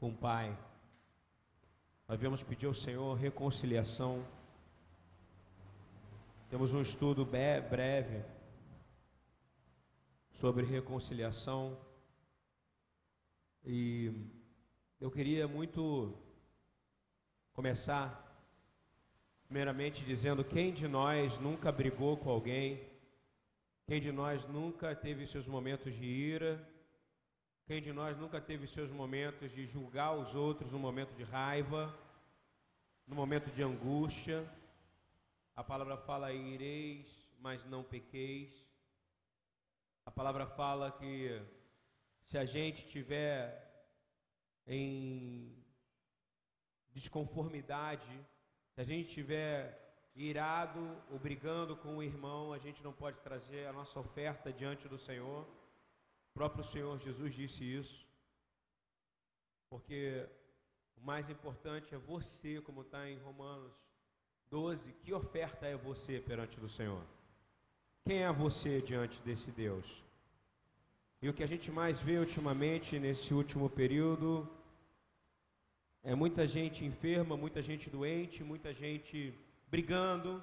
com o Pai. Nós viemos pedir ao Senhor reconciliação. Temos um estudo breve sobre reconciliação. E eu queria muito começar, primeiramente, dizendo: quem de nós nunca brigou com alguém? Quem de nós nunca teve seus momentos de ira? Quem de nós nunca teve seus momentos de julgar os outros no momento de raiva, no momento de angústia? A palavra fala: ireis, mas não pequeis. A palavra fala que se a gente tiver em desconformidade, se a gente estiver irado ou brigando com o irmão, a gente não pode trazer a nossa oferta diante do Senhor. O próprio Senhor Jesus disse isso, porque o mais importante é você, como está em Romanos 12, que oferta é você perante do Senhor? Quem é você diante desse Deus? E o que a gente mais vê ultimamente, nesse último período, é muita gente enferma, muita gente doente, muita gente brigando,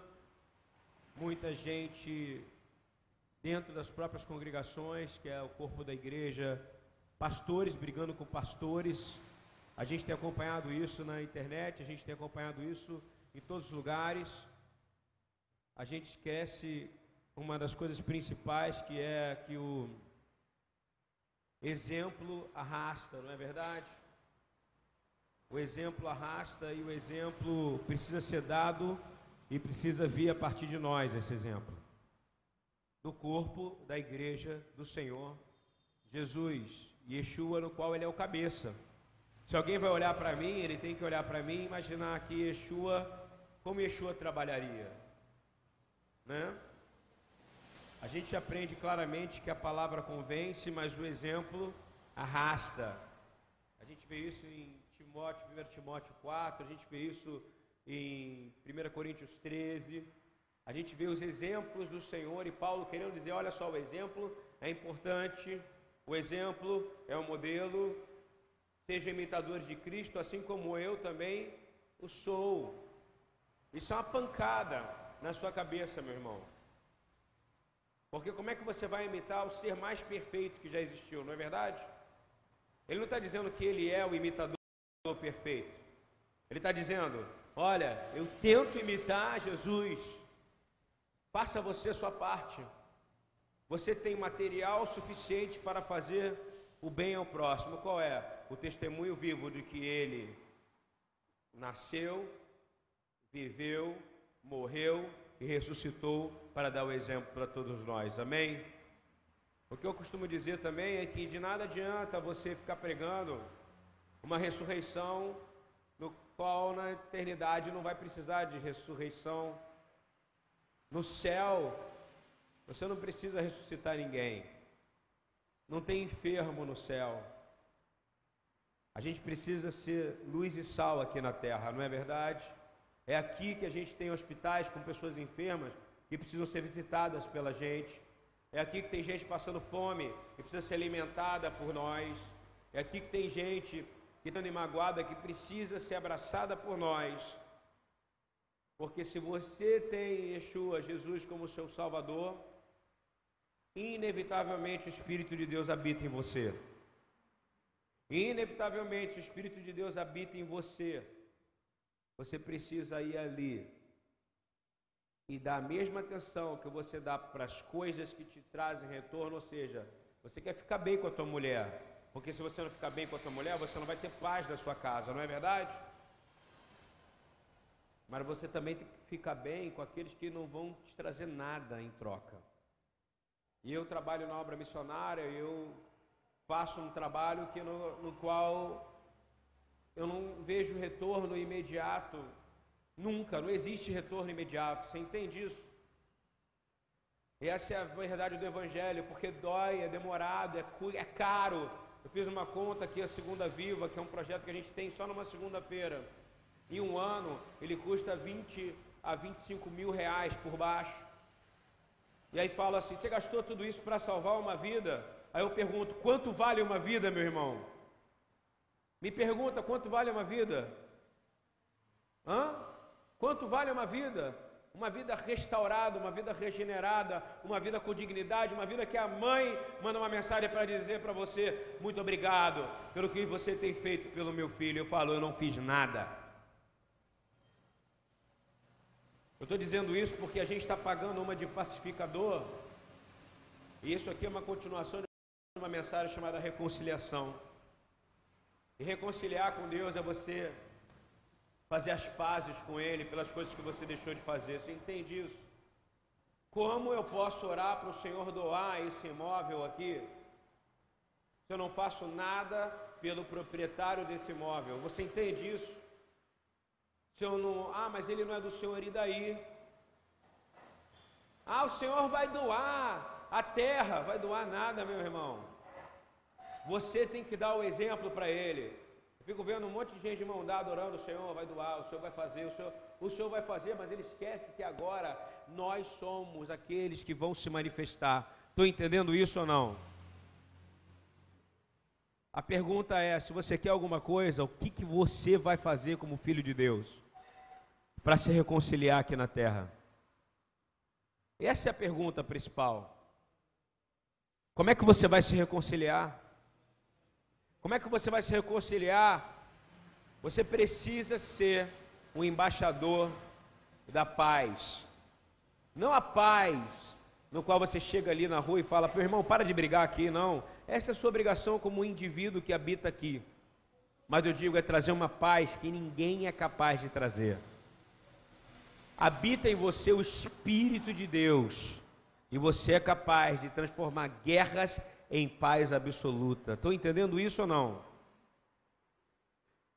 muita gente dentro das próprias congregações, que é o corpo da igreja, pastores brigando com pastores. A gente tem acompanhado isso na internet, a gente tem acompanhado isso em todos os lugares. A gente esquece uma das coisas principais que é que o exemplo arrasta, não é verdade? O exemplo arrasta e o exemplo precisa ser dado e precisa vir a partir de nós esse exemplo. Do corpo da igreja do Senhor Jesus, Yeshua, no qual ele é o cabeça. Se alguém vai olhar para mim, ele tem que olhar para mim e imaginar que Yeshua, como Yeshua trabalharia. Né? A gente aprende claramente que a palavra convence, mas o exemplo arrasta. A gente vê isso em Timóteo, 1 Timóteo 4, a gente vê isso em 1 Coríntios 13. A gente vê os exemplos do Senhor e Paulo querendo dizer: olha só, o exemplo é importante, o exemplo é um modelo. Sejam imitadores de Cristo, assim como eu também o sou. Isso é uma pancada na sua cabeça, meu irmão. Porque como é que você vai imitar o ser mais perfeito que já existiu, não é verdade? Ele não está dizendo que ele é o imitador perfeito. Ele está dizendo: Olha, eu tento imitar Jesus. Faça você sua parte. Você tem material suficiente para fazer o bem ao próximo. Qual é? O testemunho vivo de que ele nasceu, viveu, morreu e ressuscitou para dar o exemplo para todos nós. Amém? O que eu costumo dizer também é que de nada adianta você ficar pregando uma ressurreição no qual na eternidade não vai precisar de ressurreição. No céu, você não precisa ressuscitar ninguém. Não tem enfermo no céu. A gente precisa ser luz e sal aqui na terra, não é verdade? É aqui que a gente tem hospitais com pessoas enfermas que precisam ser visitadas pela gente. É aqui que tem gente passando fome e precisa ser alimentada por nós. É aqui que tem gente que está magoada, que precisa ser abraçada por nós. Porque se você tem Yeshua, Jesus, como seu Salvador, inevitavelmente o Espírito de Deus habita em você. Inevitavelmente o Espírito de Deus habita em você. Você precisa ir ali e dar a mesma atenção que você dá para as coisas que te trazem retorno, ou seja, você quer ficar bem com a tua mulher, porque se você não ficar bem com a tua mulher, você não vai ter paz na sua casa, não é verdade? Mas você também tem que ficar bem com aqueles que não vão te trazer nada em troca. E eu trabalho na obra missionária, eu faço um trabalho que no, no qual eu não vejo retorno imediato. Nunca, não existe retorno imediato. Você entende isso? Essa é a verdade do Evangelho, porque dói, é demorado, é, é caro, eu fiz uma conta aqui, a Segunda Viva, que é um projeto que a gente tem só numa segunda-feira. Em um ano, ele custa 20 a 25 mil reais por baixo. E aí fala assim: você gastou tudo isso para salvar uma vida? Aí eu pergunto: quanto vale uma vida, meu irmão? Me pergunta quanto vale uma vida? Hã? Quanto vale uma vida? Uma vida restaurada, uma vida regenerada, uma vida com dignidade, uma vida que a mãe manda uma mensagem para dizer para você: muito obrigado pelo que você tem feito pelo meu filho. Eu falo, eu não fiz nada. Eu estou dizendo isso porque a gente está pagando uma de pacificador, e isso aqui é uma continuação de uma mensagem chamada reconciliação. E reconciliar com Deus é você fazer as pazes com Ele pelas coisas que você deixou de fazer. Você entende isso? Como eu posso orar para o Senhor doar esse imóvel aqui, se eu não faço nada pelo proprietário desse imóvel? Você entende isso? Se eu não, ah, mas ele não é do Senhor, e daí? Ah, o Senhor vai doar a terra, vai doar nada, meu irmão. Você tem que dar o exemplo para ele. Eu fico vendo um monte de gente de mão dada orando, o Senhor vai doar, o Senhor vai fazer, o Senhor, o Senhor vai fazer, mas ele esquece que agora nós somos aqueles que vão se manifestar. Estou entendendo isso ou não? A pergunta é: se você quer alguma coisa, o que, que você vai fazer como filho de Deus para se reconciliar aqui na terra? Essa é a pergunta principal. Como é que você vai se reconciliar? Como é que você vai se reconciliar? Você precisa ser o embaixador da paz. Não a paz no qual você chega ali na rua e fala, meu irmão, para de brigar aqui, não. Essa é a sua obrigação como um indivíduo que habita aqui. Mas eu digo, é trazer uma paz que ninguém é capaz de trazer. Habita em você o Espírito de Deus. E você é capaz de transformar guerras em paz absoluta. Estou entendendo isso ou não?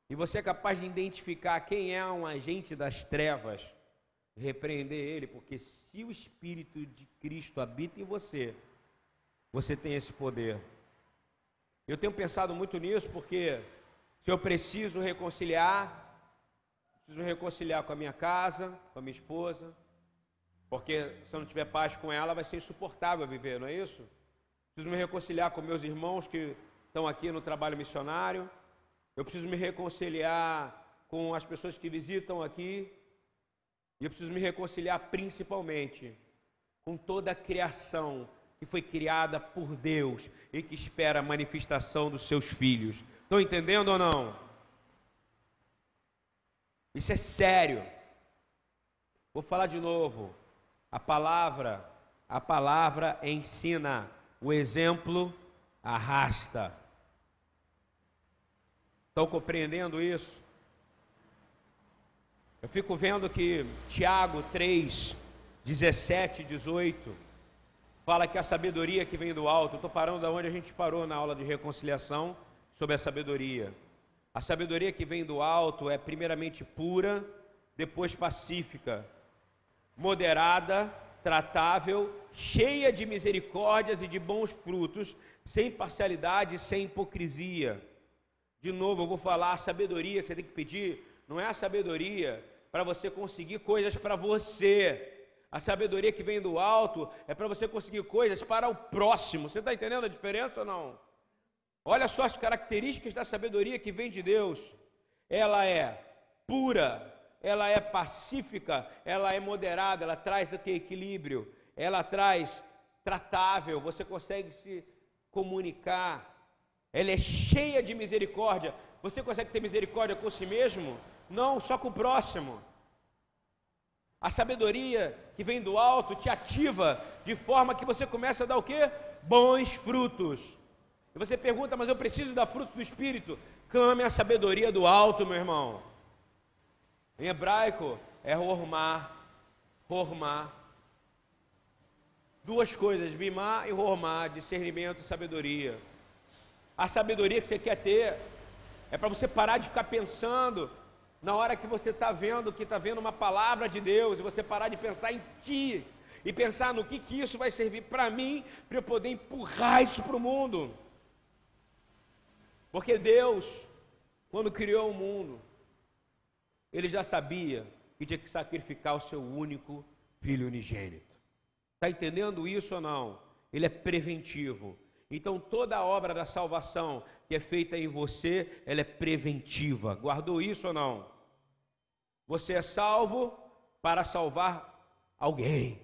E você é capaz de identificar quem é um agente das trevas, repreender ele, porque se o Espírito de Cristo habita em você, você tem esse poder. Eu tenho pensado muito nisso porque se eu preciso reconciliar, preciso reconciliar com a minha casa, com a minha esposa, porque se eu não tiver paz com ela, vai ser insuportável viver, não é isso? preciso me reconciliar com meus irmãos que estão aqui no trabalho missionário. Eu preciso me reconciliar com as pessoas que visitam aqui. E eu preciso me reconciliar principalmente com toda a criação que foi criada por Deus e que espera a manifestação dos seus filhos. Estão entendendo ou não? Isso é sério. Vou falar de novo. A palavra, a palavra ensina o exemplo arrasta. Estão compreendendo isso? Eu fico vendo que Tiago 3, 17 e 18 fala que a sabedoria que vem do alto, estou parando da onde a gente parou na aula de reconciliação sobre a sabedoria. A sabedoria que vem do alto é primeiramente pura, depois pacífica, moderada, tratável, cheia de misericórdias e de bons frutos, sem parcialidade sem hipocrisia. De novo, eu vou falar a sabedoria que você tem que pedir, não é a sabedoria para você conseguir coisas para você. A sabedoria que vem do alto é para você conseguir coisas para o próximo. Você está entendendo a diferença ou não? Olha só as características da sabedoria que vem de Deus. Ela é pura, ela é pacífica, ela é moderada, ela traz aqui equilíbrio, ela traz tratável, você consegue se comunicar, ela é cheia de misericórdia. Você consegue ter misericórdia com si mesmo? Não, só com o próximo. A sabedoria que vem do alto te ativa de forma que você começa a dar o quê? Bons frutos. E você pergunta, mas eu preciso dar frutos do Espírito. Clame a sabedoria do alto, meu irmão. Em hebraico é hormar, hormar. Duas coisas, bimar e hormar, discernimento e sabedoria. A sabedoria que você quer ter é para você parar de ficar pensando na hora que você está vendo, que está vendo uma palavra de Deus, e você parar de pensar em ti, e pensar no que, que isso vai servir para mim, para eu poder empurrar isso para o mundo. Porque Deus, quando criou o mundo, ele já sabia que tinha que sacrificar o seu único filho unigênito. Está entendendo isso ou não? Ele é preventivo. Então toda a obra da salvação que é feita em você, ela é preventiva. Guardou isso ou não? Você é salvo para salvar alguém,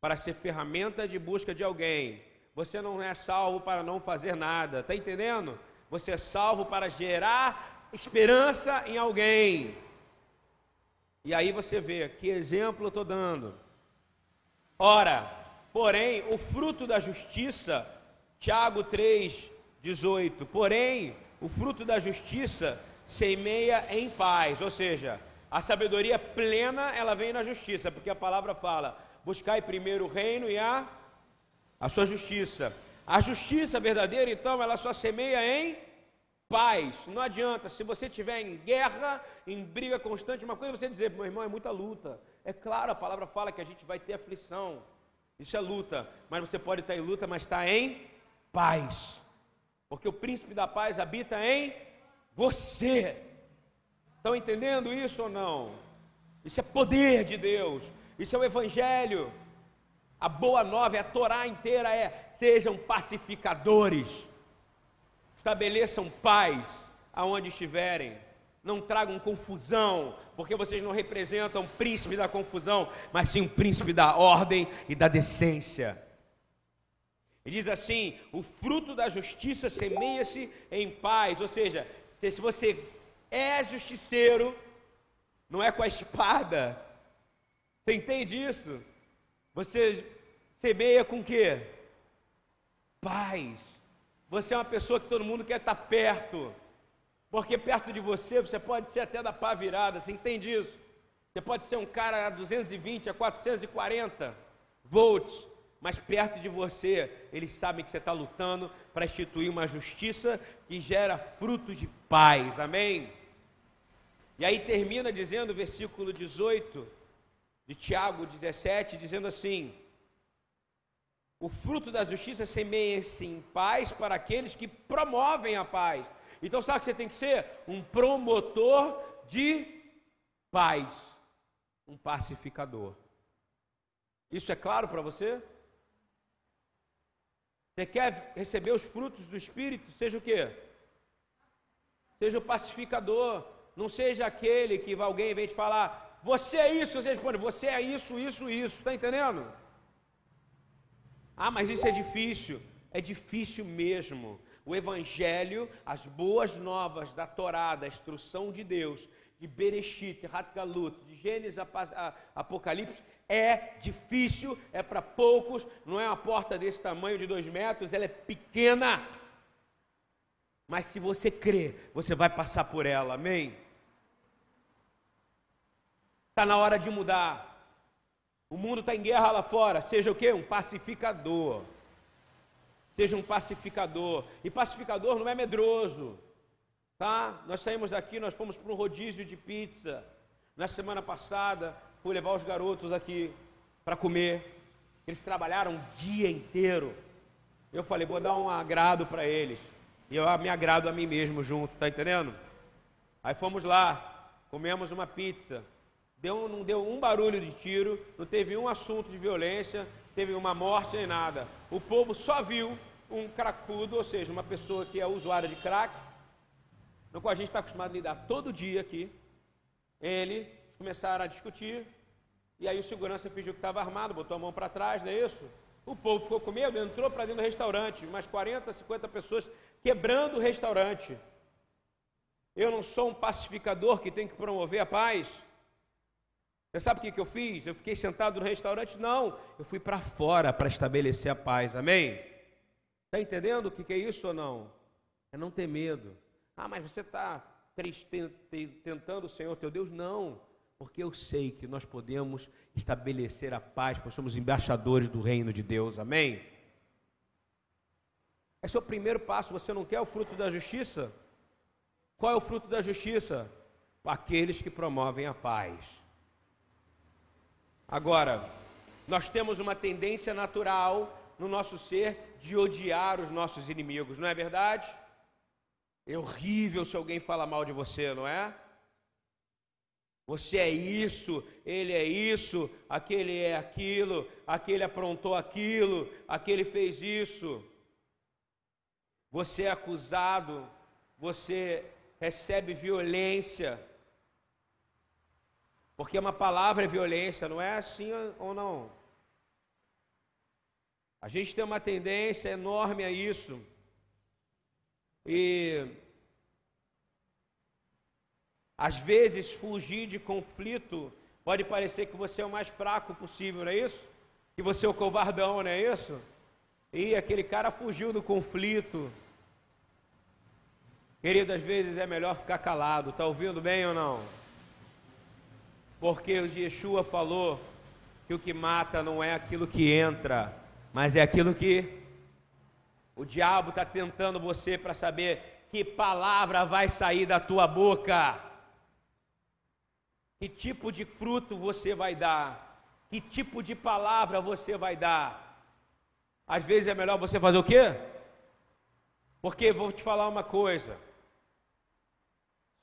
para ser ferramenta de busca de alguém. Você não é salvo para não fazer nada, está entendendo? Você é salvo para gerar esperança em alguém. E aí você vê que exemplo eu estou dando. Ora, porém, o fruto da justiça, Tiago 3, 18. Porém, o fruto da justiça semeia em paz, ou seja, a sabedoria plena ela vem na justiça, porque a palavra fala: buscai primeiro o reino e a, a sua justiça. A justiça verdadeira, então, ela só semeia em paz. Não adianta, se você estiver em guerra, em briga constante, uma coisa é você dizer, meu irmão, é muita luta. É claro, a palavra fala que a gente vai ter aflição. Isso é luta. Mas você pode estar em luta, mas está em paz. Porque o príncipe da paz habita em você. Estão entendendo isso ou não? Isso é poder de Deus. Isso é o evangelho. A boa nova, é a Torá inteira é: sejam pacificadores. Estabeleçam paz aonde estiverem. Não tragam confusão, porque vocês não representam o príncipe da confusão, mas sim o príncipe da ordem e da decência. E diz assim: o fruto da justiça semeia-se em paz. Ou seja, se você é justiceiro, não é com a espada. Você entende isso? Você semeia com o quê? Paz. Você é uma pessoa que todo mundo quer estar perto. Porque perto de você, você pode ser até da pá virada, você entende isso? Você pode ser um cara a 220, a 440 volts, mas perto de você, eles sabem que você está lutando para instituir uma justiça que gera frutos de paz, amém? E aí termina dizendo, versículo 18 de Tiago 17, dizendo assim: O fruto da justiça semeia-se em paz para aqueles que promovem a paz. Então, sabe que você tem que ser? Um promotor de paz, um pacificador. Isso é claro para você? Você quer receber os frutos do Espírito? Seja o quê? Seja o pacificador não seja aquele que alguém vem te falar, você é isso, você responde, você é isso, isso, isso. Está entendendo? Ah, mas isso é difícil. É difícil mesmo. O Evangelho, as boas novas da Torá, da instrução de Deus, de Bereshit, Ratgalut, de Gênesis, Apocalipse, é difícil, é para poucos, não é uma porta desse tamanho de dois metros, ela é pequena. Mas se você crer, você vai passar por ela, amém? Está na hora de mudar. O mundo está em guerra lá fora. Seja o quê? Um pacificador. Seja um pacificador. E pacificador não é medroso. Tá? Nós saímos daqui, nós fomos para um rodízio de pizza. Na semana passada, fui levar os garotos aqui para comer. Eles trabalharam o dia inteiro. Eu falei, vou dar um agrado para eles. E eu me agrado a mim mesmo junto, tá entendendo? Aí fomos lá, comemos uma pizza. Deu, não deu um barulho de tiro, não teve um assunto de violência, teve uma morte nem nada. O povo só viu um cracudo, ou seja, uma pessoa que é usuária de crack, no qual a gente está acostumado a lidar todo dia aqui. Ele começaram a discutir, e aí o segurança fingiu que estava armado, botou a mão para trás, não é isso? O povo ficou com medo, entrou para dentro do restaurante, umas 40, 50 pessoas quebrando o restaurante. Eu não sou um pacificador que tem que promover a paz. Você sabe o que, que eu fiz? Eu fiquei sentado no restaurante? Não, eu fui para fora para estabelecer a paz, amém? Está entendendo o que, que é isso ou não? É não ter medo. Ah, mas você está tentando o Senhor teu Deus? Não, porque eu sei que nós podemos estabelecer a paz, pois somos embaixadores do reino de Deus, amém? Esse é o primeiro passo. Você não quer o fruto da justiça? Qual é o fruto da justiça? Aqueles que promovem a paz. Agora, nós temos uma tendência natural no nosso ser de odiar os nossos inimigos, não é verdade? É horrível se alguém fala mal de você, não é? Você é isso, ele é isso, aquele é aquilo, aquele aprontou aquilo, aquele fez isso. você é acusado, você recebe violência. Porque uma palavra é violência, não é assim ou não? A gente tem uma tendência enorme a isso. E às vezes fugir de conflito pode parecer que você é o mais fraco possível, não é isso? Que você é o covardão, não é isso? E aquele cara fugiu do conflito. Querido, às vezes é melhor ficar calado, está ouvindo bem ou não? Porque o Yeshua falou que o que mata não é aquilo que entra, mas é aquilo que o diabo está tentando você para saber que palavra vai sair da tua boca, que tipo de fruto você vai dar, que tipo de palavra você vai dar. Às vezes é melhor você fazer o quê? Porque vou te falar uma coisa.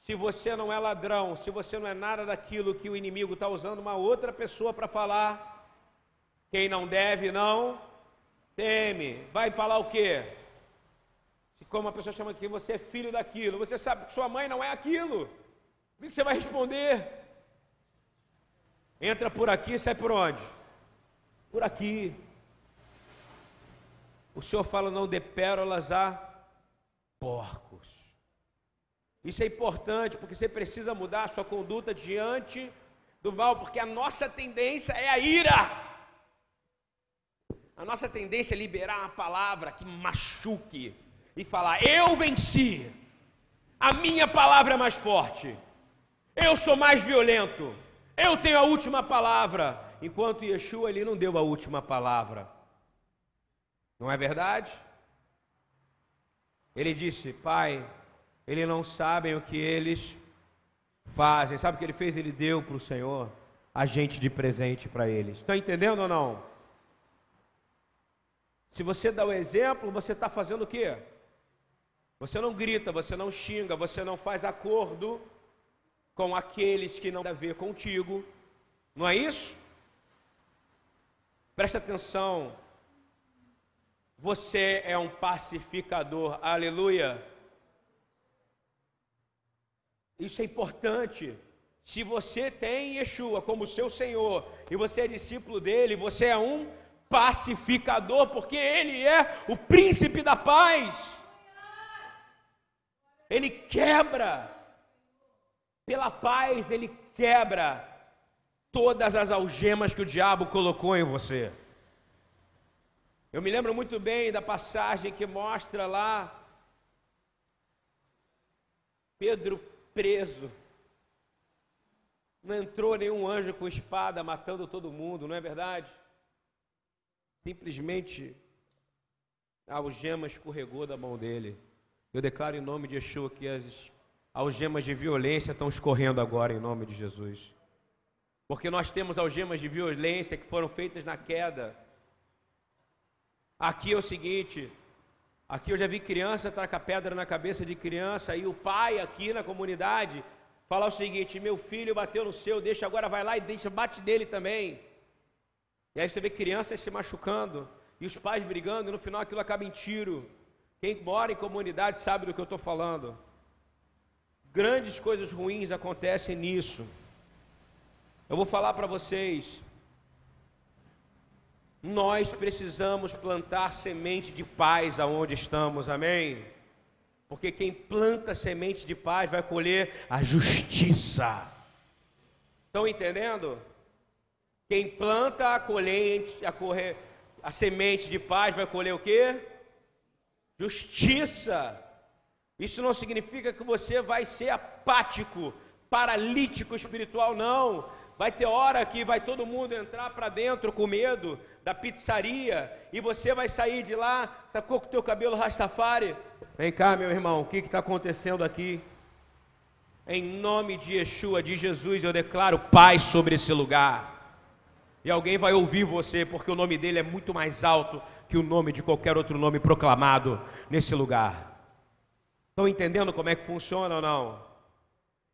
Se você não é ladrão, se você não é nada daquilo que o inimigo está usando uma outra pessoa para falar, quem não deve, não teme. Vai falar o quê? Como a pessoa chama que você é filho daquilo, você sabe que sua mãe não é aquilo. O que você vai responder? Entra por aqui sai por onde? Por aqui. O Senhor fala: não dê pérolas a porcos. Isso é importante porque você precisa mudar a sua conduta diante do mal, porque a nossa tendência é a ira. A nossa tendência é liberar uma palavra que machuque e falar: Eu venci, a minha palavra é mais forte, eu sou mais violento, eu tenho a última palavra. Enquanto Yeshua ali não deu a última palavra, não é verdade? Ele disse: Pai, eles não sabem o que eles fazem. Sabe o que ele fez? Ele deu para o Senhor agente de presente para eles. Estão entendendo ou não? Se você dá o exemplo, você está fazendo o quê? Você não grita, você não xinga, você não faz acordo com aqueles que não têm a ver contigo. Não é isso? Presta atenção. Você é um pacificador. Aleluia. Isso é importante. Se você tem Yeshua como seu Senhor e você é discípulo dele, você é um pacificador, porque Ele é o príncipe da paz. Ele quebra, pela paz, Ele quebra todas as algemas que o diabo colocou em você. Eu me lembro muito bem da passagem que mostra lá Pedro preso. Não entrou nenhum anjo com espada matando todo mundo, não é verdade? Simplesmente a algema escorregou da mão dele. Eu declaro em nome de Yeshua que as algemas de violência estão escorrendo agora em nome de Jesus. Porque nós temos algemas de violência que foram feitas na queda. Aqui é o seguinte, aqui eu já vi criança tacar pedra na cabeça de criança e o pai aqui na comunidade falar o seguinte: meu filho bateu no seu, deixa agora vai lá e deixa bate nele também. E aí você vê crianças se machucando e os pais brigando, e no final aquilo acaba em tiro. Quem mora em comunidade sabe do que eu estou falando. Grandes coisas ruins acontecem nisso. Eu vou falar para vocês. Nós precisamos plantar semente de paz aonde estamos, amém? Porque quem planta semente de paz vai colher a justiça. Estão entendendo? Quem planta a colhente, a, correr, a semente de paz vai colher o quê? Justiça. Isso não significa que você vai ser apático, paralítico espiritual, não. Vai ter hora que vai todo mundo entrar para dentro com medo da pizzaria e você vai sair de lá, sacou com o teu cabelo rastafari? Vem cá, meu irmão, o que está acontecendo aqui? Em nome de Yeshua, de Jesus, eu declaro paz sobre esse lugar e alguém vai ouvir você, porque o nome dele é muito mais alto que o nome de qualquer outro nome proclamado nesse lugar. Estão entendendo como é que funciona ou não?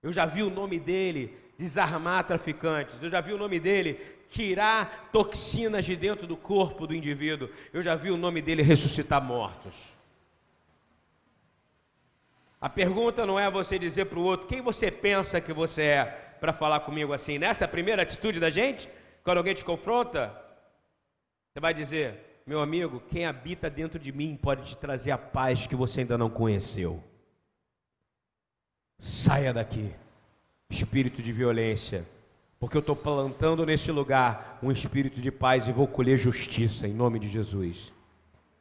Eu já vi o nome dele desarmar traficantes, eu já vi o nome dele tirar toxinas de dentro do corpo do indivíduo, eu já vi o nome dele ressuscitar mortos. A pergunta não é você dizer para o outro quem você pensa que você é para falar comigo assim. Nessa primeira atitude da gente, quando alguém te confronta, você vai dizer: meu amigo, quem habita dentro de mim pode te trazer a paz que você ainda não conheceu. Saia daqui, espírito de violência, porque eu estou plantando nesse lugar um espírito de paz e vou colher justiça em nome de Jesus.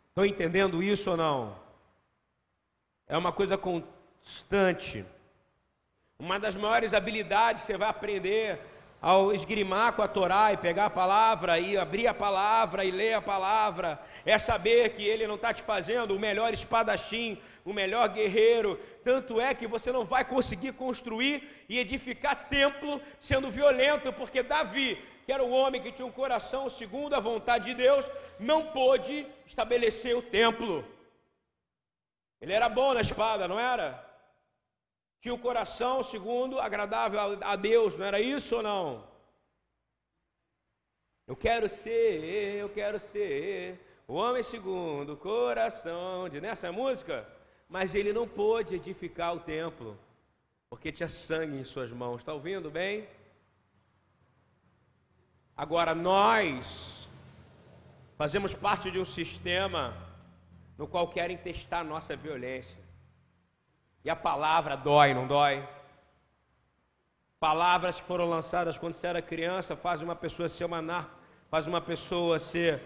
Estão entendendo isso ou não? É uma coisa constante. Uma das maiores habilidades que você vai aprender ao esgrimar com a Torá e pegar a palavra e abrir a palavra e ler a palavra, é saber que ele não está te fazendo o melhor espadachim, o melhor guerreiro. Tanto é que você não vai conseguir construir e edificar templo sendo violento, porque Davi, que era o homem que tinha um coração segundo a vontade de Deus, não pôde estabelecer o templo. Ele era bom na espada, não era? Tinha o coração segundo agradável a Deus, não era isso ou não? Eu quero ser, eu quero ser o homem segundo o coração de nessa música, mas ele não pôde edificar o templo, porque tinha sangue em suas mãos. Está ouvindo bem? Agora nós fazemos parte de um sistema no qual querem testar nossa violência. E a palavra dói, não dói? Palavras que foram lançadas quando você era criança fazem uma pessoa ser uma narco, faz uma pessoa ser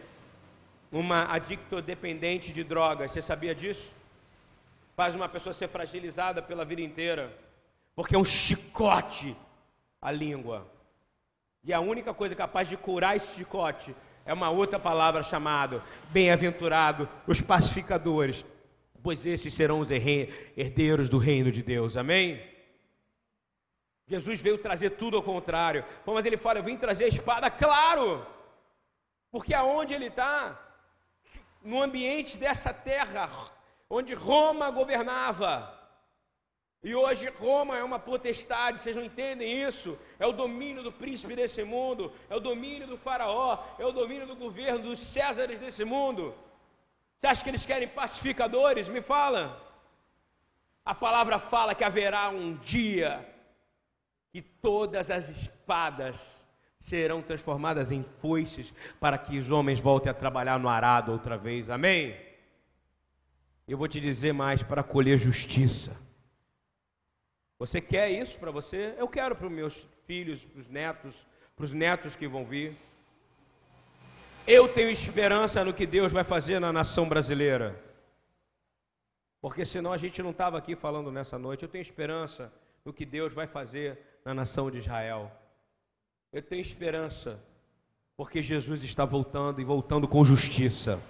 uma adicto-dependente de drogas. Você sabia disso? Faz uma pessoa ser fragilizada pela vida inteira. Porque é um chicote a língua. E a única coisa capaz de curar esse chicote é uma outra palavra chamada bem-aventurado os pacificadores, pois esses serão os herdeiros do reino de Deus. Amém? Jesus veio trazer tudo ao contrário. Mas ele fala: Eu vim trazer a espada, claro, porque aonde ele está, no ambiente dessa terra, onde Roma governava, e hoje Roma é uma potestade, vocês não entendem isso? É o domínio do príncipe desse mundo, é o domínio do faraó, é o domínio do governo dos césares desse mundo. Você acha que eles querem pacificadores? Me fala. A palavra fala que haverá um dia que todas as espadas serão transformadas em foices para que os homens voltem a trabalhar no arado outra vez. Amém? Eu vou te dizer mais para colher justiça. Você quer isso para você? Eu quero para os meus filhos, para os netos, para os netos que vão vir. Eu tenho esperança no que Deus vai fazer na nação brasileira. Porque senão a gente não estava aqui falando nessa noite. Eu tenho esperança no que Deus vai fazer na nação de Israel. Eu tenho esperança porque Jesus está voltando e voltando com justiça.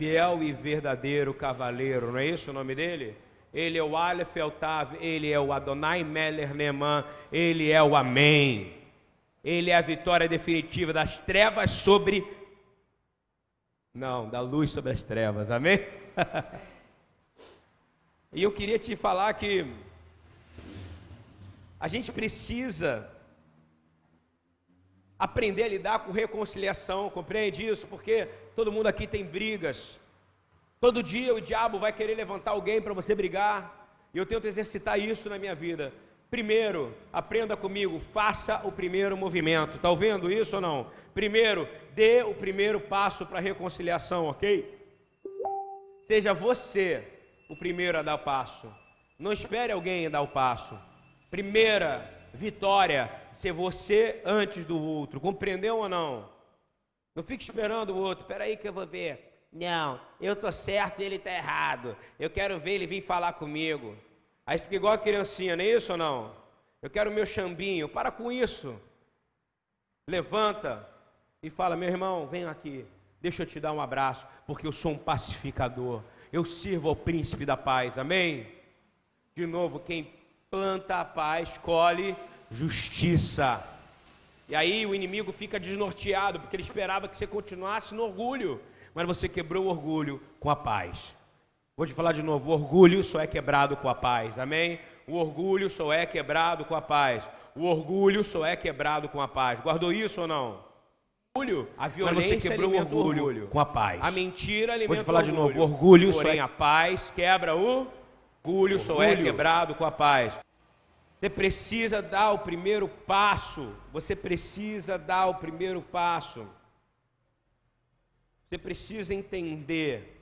Fiel e verdadeiro cavaleiro, não é isso o nome dele? Ele é o Aleph Eltav, ele é o Adonai Meller Neman, ele é o Amém. Ele é a vitória definitiva das trevas sobre. Não, da luz sobre as trevas, amém? e eu queria te falar que a gente precisa aprender a lidar com reconciliação, compreende isso? Porque todo mundo aqui tem brigas, Todo dia o diabo vai querer levantar alguém para você brigar, e eu tento exercitar isso na minha vida. Primeiro, aprenda comigo, faça o primeiro movimento. Está ouvindo isso ou não? Primeiro, dê o primeiro passo para a reconciliação, ok? Seja você o primeiro a dar o passo. Não espere alguém dar o passo. Primeira vitória, ser você antes do outro. Compreendeu ou não? Não fique esperando o outro. Espera aí que eu vou ver. Não, eu tô certo e ele está errado. Eu quero ver ele vir falar comigo. Aí fica igual a criancinha, não é isso ou não? Eu quero o meu chambinho. Para com isso. Levanta e fala: meu irmão, vem aqui. Deixa eu te dar um abraço, porque eu sou um pacificador. Eu sirvo ao príncipe da paz. Amém? De novo, quem planta a paz colhe justiça. E aí o inimigo fica desnorteado, porque ele esperava que você continuasse no orgulho mas você quebrou o orgulho com a paz. Vou te falar de novo: o orgulho só é quebrado com a paz, amém? O orgulho só é quebrado com a paz. O orgulho só é quebrado com a paz. Guardou isso ou não? Orgulho, a violência mas você quebrou o orgulho, orgulho, com a paz. A mentira alimenta Vou te falar de novo: o orgulho Porém, só é... a paz quebra o orgulho só é quebrado com a paz. Você precisa dar o primeiro passo. Você precisa dar o primeiro passo. Você precisa entender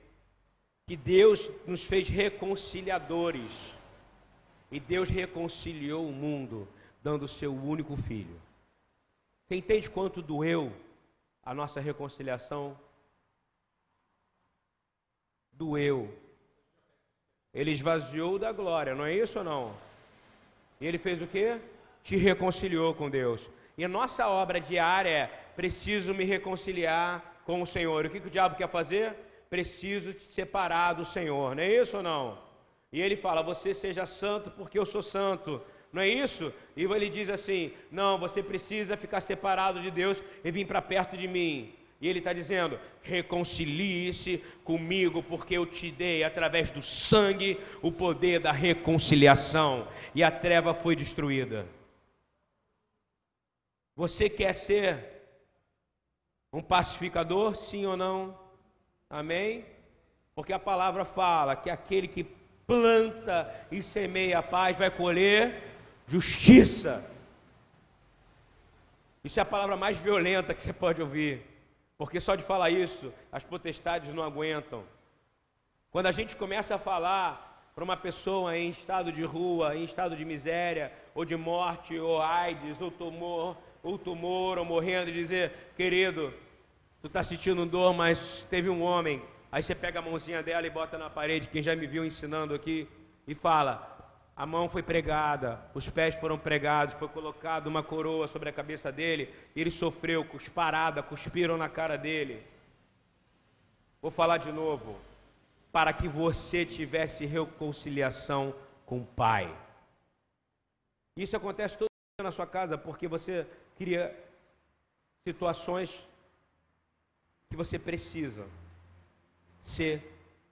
que Deus nos fez reconciliadores. E Deus reconciliou o mundo, dando o seu único filho. Você entende quanto doeu a nossa reconciliação? Doeu. Ele esvaziou da glória, não é isso ou não? E ele fez o quê? Te reconciliou com Deus. E a nossa obra diária é: preciso me reconciliar com o Senhor. O que, que o diabo quer fazer? Preciso te separar do Senhor, não é isso ou não? E ele fala: Você seja santo porque eu sou santo. Não é isso? E ele diz assim: Não, você precisa ficar separado de Deus e vir para perto de mim. E ele está dizendo: reconcilie-se comigo, porque eu te dei através do sangue o poder da reconciliação, e a treva foi destruída. Você quer ser um pacificador, sim ou não? Amém? Porque a palavra fala que aquele que planta e semeia a paz vai colher justiça. Isso é a palavra mais violenta que você pode ouvir. Porque só de falar isso, as potestades não aguentam. Quando a gente começa a falar para uma pessoa em estado de rua, em estado de miséria, ou de morte, ou AIDS, ou tumor, ou tumor, ou morrendo, e dizer, querido, tu está sentindo dor, mas teve um homem. Aí você pega a mãozinha dela e bota na parede, quem já me viu ensinando aqui, e fala: a mão foi pregada, os pés foram pregados, foi colocada uma coroa sobre a cabeça dele, ele sofreu cusparada, cuspiram na cara dele. Vou falar de novo, para que você tivesse reconciliação com o Pai. Isso acontece todo dia na sua casa porque você cria situações que você precisa ser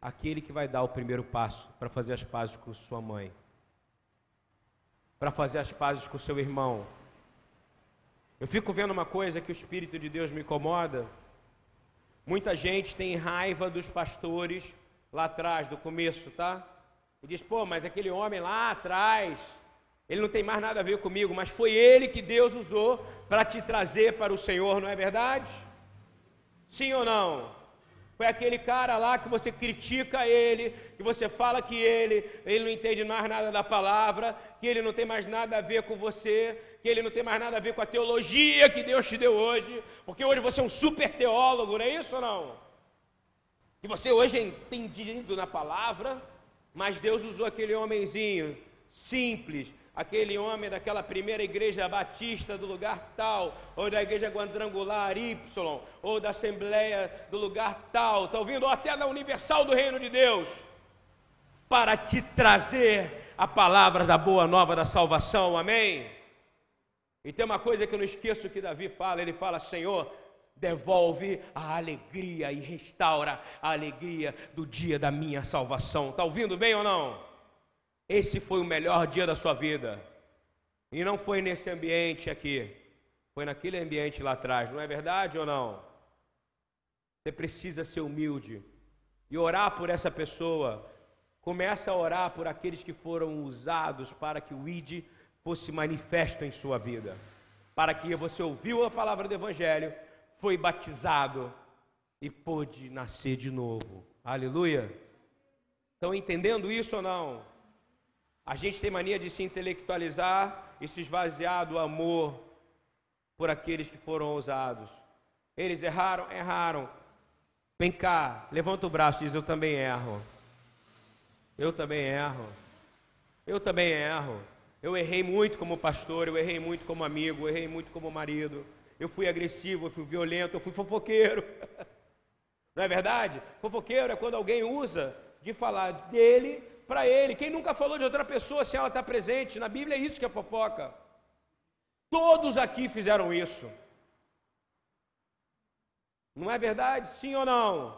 aquele que vai dar o primeiro passo para fazer as pazes com sua mãe para fazer as pazes com seu irmão. Eu fico vendo uma coisa que o Espírito de Deus me incomoda. Muita gente tem raiva dos pastores lá atrás, do começo, tá? E diz, pô, mas aquele homem lá atrás, ele não tem mais nada a ver comigo, mas foi ele que Deus usou para te trazer para o Senhor, não é verdade? Sim ou não? Foi aquele cara lá que você critica ele, que você fala que ele, ele não entende mais nada da palavra, que ele não tem mais nada a ver com você, que ele não tem mais nada a ver com a teologia que Deus te deu hoje, porque hoje você é um super teólogo, não é isso ou não? Que você hoje é entendido na palavra, mas Deus usou aquele homenzinho simples, aquele homem daquela primeira igreja batista do lugar tal, ou da igreja quadrangular Y, ou da assembleia do lugar tal, está ouvindo? Ou até da universal do reino de Deus, para te trazer a palavra da boa nova da salvação, amém? E tem uma coisa que eu não esqueço que Davi fala, ele fala, Senhor, devolve a alegria e restaura a alegria do dia da minha salvação. Está ouvindo bem ou não? Esse foi o melhor dia da sua vida. E não foi nesse ambiente aqui. Foi naquele ambiente lá atrás, não é verdade ou não? Você precisa ser humilde e orar por essa pessoa. Começa a orar por aqueles que foram usados para que o ID fosse manifesto em sua vida. Para que você ouviu a palavra do Evangelho, foi batizado e pôde nascer de novo. Aleluia. Estão entendendo isso ou não? A gente tem mania de se intelectualizar e se esvaziar do amor por aqueles que foram ousados. Eles erraram, erraram. Vem cá, levanta o braço e diz: Eu também erro. Eu também erro. Eu também erro. Eu errei muito como pastor, eu errei muito como amigo, eu errei muito como marido. Eu fui agressivo, eu fui violento, eu fui fofoqueiro. Não é verdade? Fofoqueiro é quando alguém usa de falar dele para ele. Quem nunca falou de outra pessoa se ela está presente? Na Bíblia é isso que é fofoca. Todos aqui fizeram isso. Não é verdade? Sim ou não?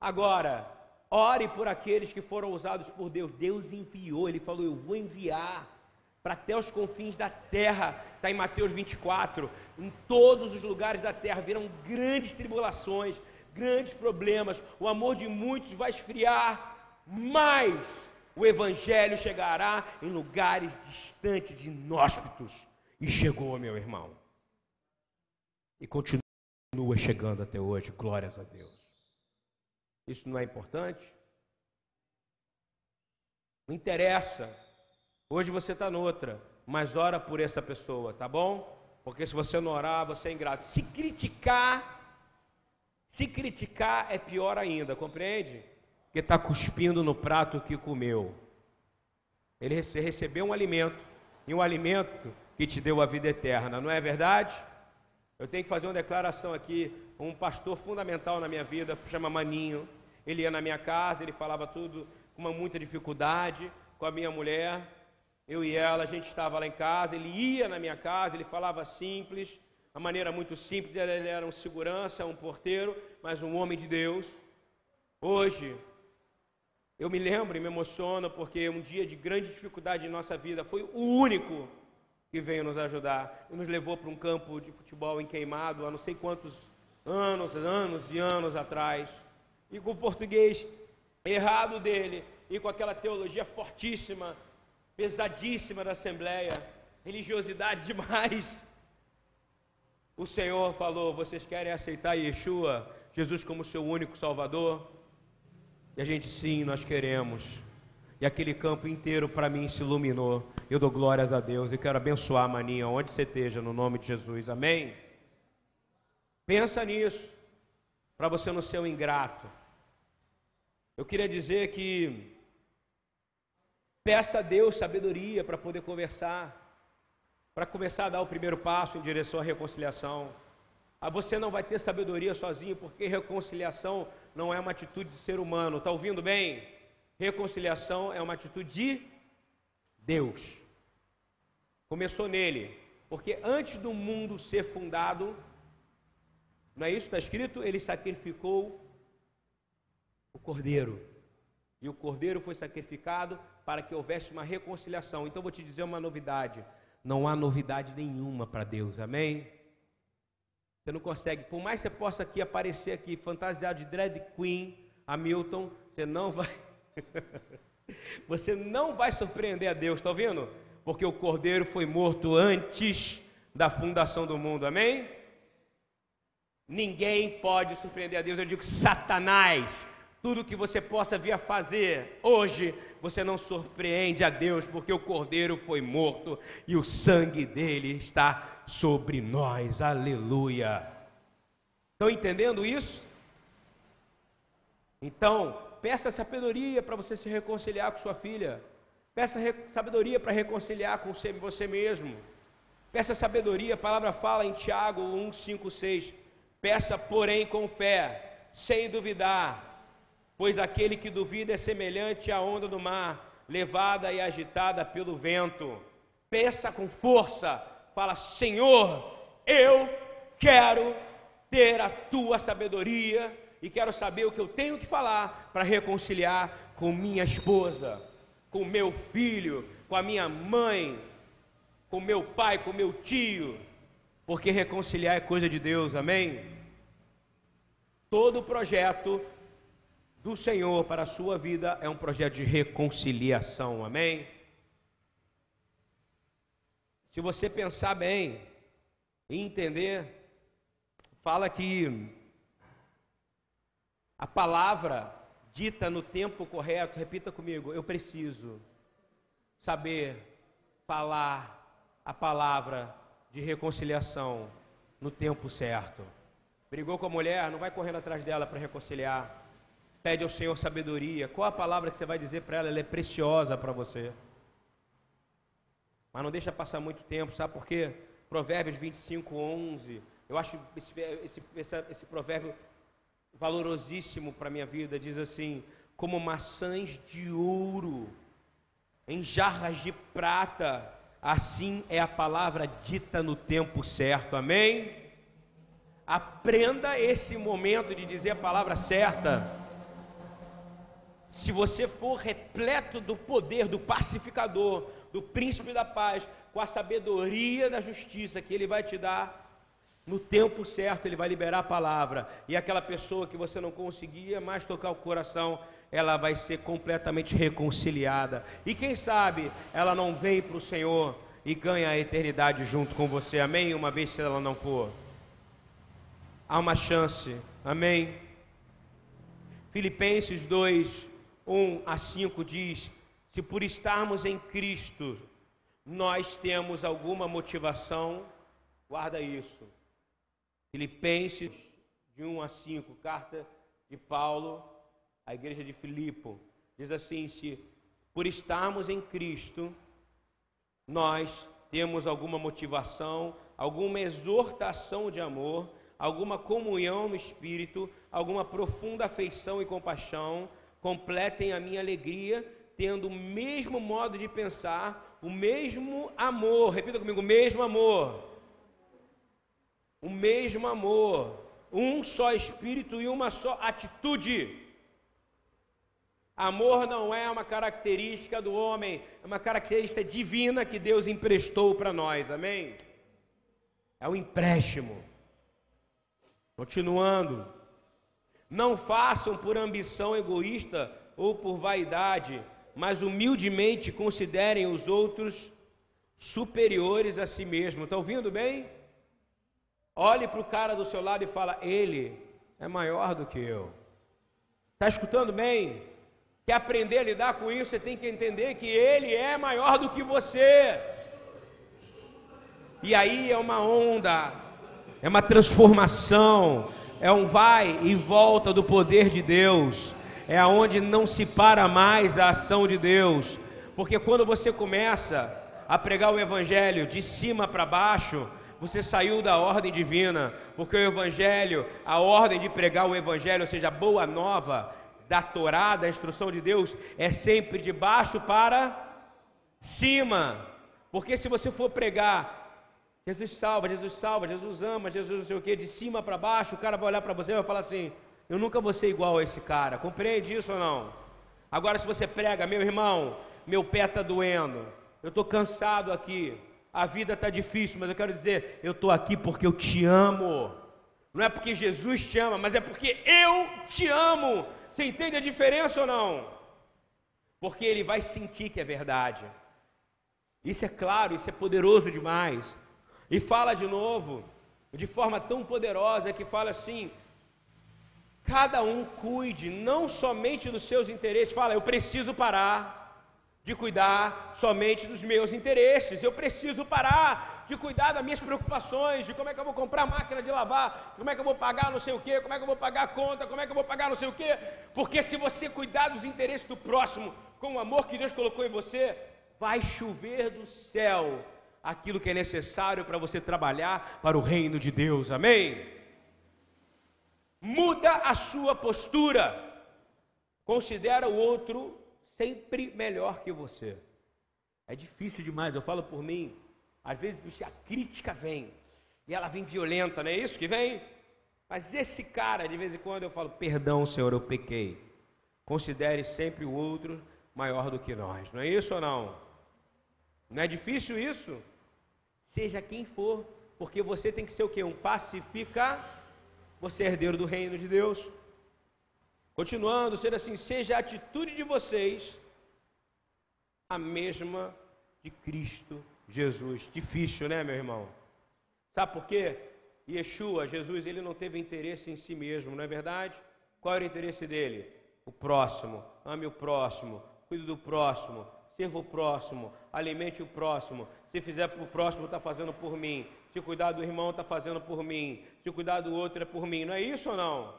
Agora, ore por aqueles que foram usados por Deus. Deus enviou, Ele falou: Eu vou enviar para até os confins da terra. Está em Mateus 24. Em todos os lugares da terra virão grandes tribulações, grandes problemas, o amor de muitos vai esfriar. mais o Evangelho chegará em lugares distantes, inóspitos. E chegou, meu irmão. E continua chegando até hoje, glórias a Deus. Isso não é importante? Não interessa. Hoje você está noutra, mas ora por essa pessoa, tá bom? Porque se você não orar, você é ingrato. Se criticar, se criticar é pior ainda, compreende? que está cuspindo no prato que comeu. Ele recebeu um alimento, e um alimento que te deu a vida eterna, não é verdade? Eu tenho que fazer uma declaração aqui. Um pastor fundamental na minha vida chama Maninho. Ele ia na minha casa, ele falava tudo com uma muita dificuldade com a minha mulher. Eu e ela, a gente estava lá em casa. Ele ia na minha casa, ele falava simples, a maneira muito simples. Ele era um segurança, um porteiro, mas um homem de Deus. Hoje, eu me lembro e me emociono porque um dia de grande dificuldade em nossa vida foi o único que veio nos ajudar e nos levou para um campo de futebol em queimado há não sei quantos anos, anos e anos atrás. E com o português errado dele e com aquela teologia fortíssima, pesadíssima da Assembleia, religiosidade demais. O Senhor falou: Vocês querem aceitar Yeshua, Jesus, como seu único Salvador? E a gente, sim, nós queremos. E aquele campo inteiro para mim se iluminou. Eu dou glórias a Deus e quero abençoar a Maninha, onde você esteja, no nome de Jesus. Amém? Pensa nisso, para você não ser um ingrato. Eu queria dizer que peça a Deus sabedoria para poder conversar, para começar a dar o primeiro passo em direção à reconciliação. Ah, você não vai ter sabedoria sozinho, porque reconciliação não é uma atitude de ser humano. Está ouvindo bem? Reconciliação é uma atitude de Deus. Começou nele, porque antes do mundo ser fundado, não é isso que está escrito? Ele sacrificou o cordeiro. E o cordeiro foi sacrificado para que houvesse uma reconciliação. Então vou te dizer uma novidade: não há novidade nenhuma para Deus, amém? Você não consegue, por mais que você possa aqui aparecer aqui fantasiado de drag queen, Hamilton, você não vai Você não vai surpreender a Deus, está ouvindo? Porque o cordeiro foi morto antes da fundação do mundo. Amém? Ninguém pode surpreender a Deus. Eu digo Satanás, tudo que você possa vir a fazer hoje, você não surpreende a Deus, porque o cordeiro foi morto e o sangue dele está sobre nós. Aleluia. Estão entendendo isso? Então, peça sabedoria para você se reconciliar com sua filha. Peça sabedoria para reconciliar com você mesmo. Peça sabedoria, a palavra fala em Tiago 1, 5, 6. Peça, porém, com fé, sem duvidar, pois aquele que duvida é semelhante à onda do mar, levada e agitada pelo vento. Peça com força, Fala, Senhor, eu quero ter a tua sabedoria e quero saber o que eu tenho que falar para reconciliar com minha esposa, com meu filho, com a minha mãe, com meu pai, com meu tio, porque reconciliar é coisa de Deus, amém? Todo projeto do Senhor para a sua vida é um projeto de reconciliação, amém? Se você pensar bem e entender, fala que a palavra dita no tempo correto, repita comigo, eu preciso saber falar a palavra de reconciliação no tempo certo. Brigou com a mulher, não vai correndo atrás dela para reconciliar. Pede ao Senhor sabedoria. Qual a palavra que você vai dizer para ela? Ela é preciosa para você. Mas não deixa passar muito tempo, sabe por quê? Provérbios 25, 11. Eu acho esse, esse, esse, esse provérbio valorosíssimo para a minha vida. Diz assim: como maçãs de ouro em jarras de prata, assim é a palavra dita no tempo certo. Amém? Aprenda esse momento de dizer a palavra certa. Se você for repleto do poder do pacificador, do príncipe da paz, com a sabedoria da justiça que ele vai te dar, no tempo certo ele vai liberar a palavra, e aquela pessoa que você não conseguia mais tocar o coração, ela vai ser completamente reconciliada. E quem sabe ela não vem para o Senhor e ganha a eternidade junto com você, amém? Uma vez que ela não for. Há uma chance, amém? Filipenses 2, 1 a 5 diz: Se por estarmos em Cristo nós temos alguma motivação, guarda isso. Filipenses de 1 a 5, carta de Paulo à igreja de Filipo, diz assim: se por estarmos em Cristo, nós temos alguma motivação, alguma exortação de amor, alguma comunhão no espírito, alguma profunda afeição e compaixão, completem a minha alegria, tendo o mesmo modo de pensar, o mesmo amor, repita comigo, o mesmo amor. O mesmo amor, um só espírito e uma só atitude. Amor não é uma característica do homem, é uma característica divina que Deus emprestou para nós, amém? É um empréstimo. Continuando, não façam por ambição egoísta ou por vaidade, mas humildemente considerem os outros superiores a si mesmo. Está ouvindo bem? Olhe para o cara do seu lado e fala: Ele é maior do que eu. Está escutando bem? Quer aprender a lidar com isso, você tem que entender que Ele é maior do que você. E aí é uma onda, é uma transformação, é um vai e volta do poder de Deus, é aonde não se para mais a ação de Deus, porque quando você começa a pregar o Evangelho de cima para baixo, você saiu da ordem divina, porque o Evangelho, a ordem de pregar o Evangelho, ou seja, a boa nova da Torá, da instrução de Deus, é sempre de baixo para cima. Porque se você for pregar, Jesus salva, Jesus salva, Jesus ama, Jesus não sei o que, de cima para baixo, o cara vai olhar para você e vai falar assim: Eu nunca vou ser igual a esse cara. Compreende isso ou não? Agora, se você prega, meu irmão, meu pé está doendo, eu estou cansado aqui, a vida está difícil, mas eu quero dizer, eu estou aqui porque eu te amo. Não é porque Jesus te ama, mas é porque eu te amo. Você entende a diferença ou não? Porque ele vai sentir que é verdade. Isso é claro, isso é poderoso demais. E fala de novo, de forma tão poderosa que fala assim: cada um cuide não somente dos seus interesses. Fala, eu preciso parar de cuidar somente dos meus interesses. Eu preciso parar de cuidar das minhas preocupações, de como é que eu vou comprar máquina de lavar, como é que eu vou pagar não sei o quê, como é que eu vou pagar a conta, como é que eu vou pagar não sei o quê. Porque se você cuidar dos interesses do próximo com o amor que Deus colocou em você, vai chover do céu aquilo que é necessário para você trabalhar para o reino de Deus. Amém? Muda a sua postura. Considera o outro sempre melhor que você. É difícil demais, eu falo por mim. Às vezes a crítica vem, e ela vem violenta, não é isso que vem? Mas esse cara, de vez em quando eu falo: Perdão, Senhor, eu pequei. Considere sempre o outro maior do que nós, não é isso ou não? Não é difícil isso? Seja quem for, porque você tem que ser o que? Um pacifica, você é herdeiro do reino de Deus. Continuando, ser assim, seja a atitude de vocês a mesma de Cristo Jesus. Difícil, né, meu irmão? Sabe por quê? Yeshua, Jesus, ele não teve interesse em si mesmo, não é verdade? Qual era o interesse dele? O próximo. Ame o próximo, cuide do próximo, sirva o próximo, alimente o próximo. Se fizer para o próximo, está fazendo por mim. Se cuidar do irmão, está fazendo por mim. Se cuidar do outro, é por mim. Não é isso ou não?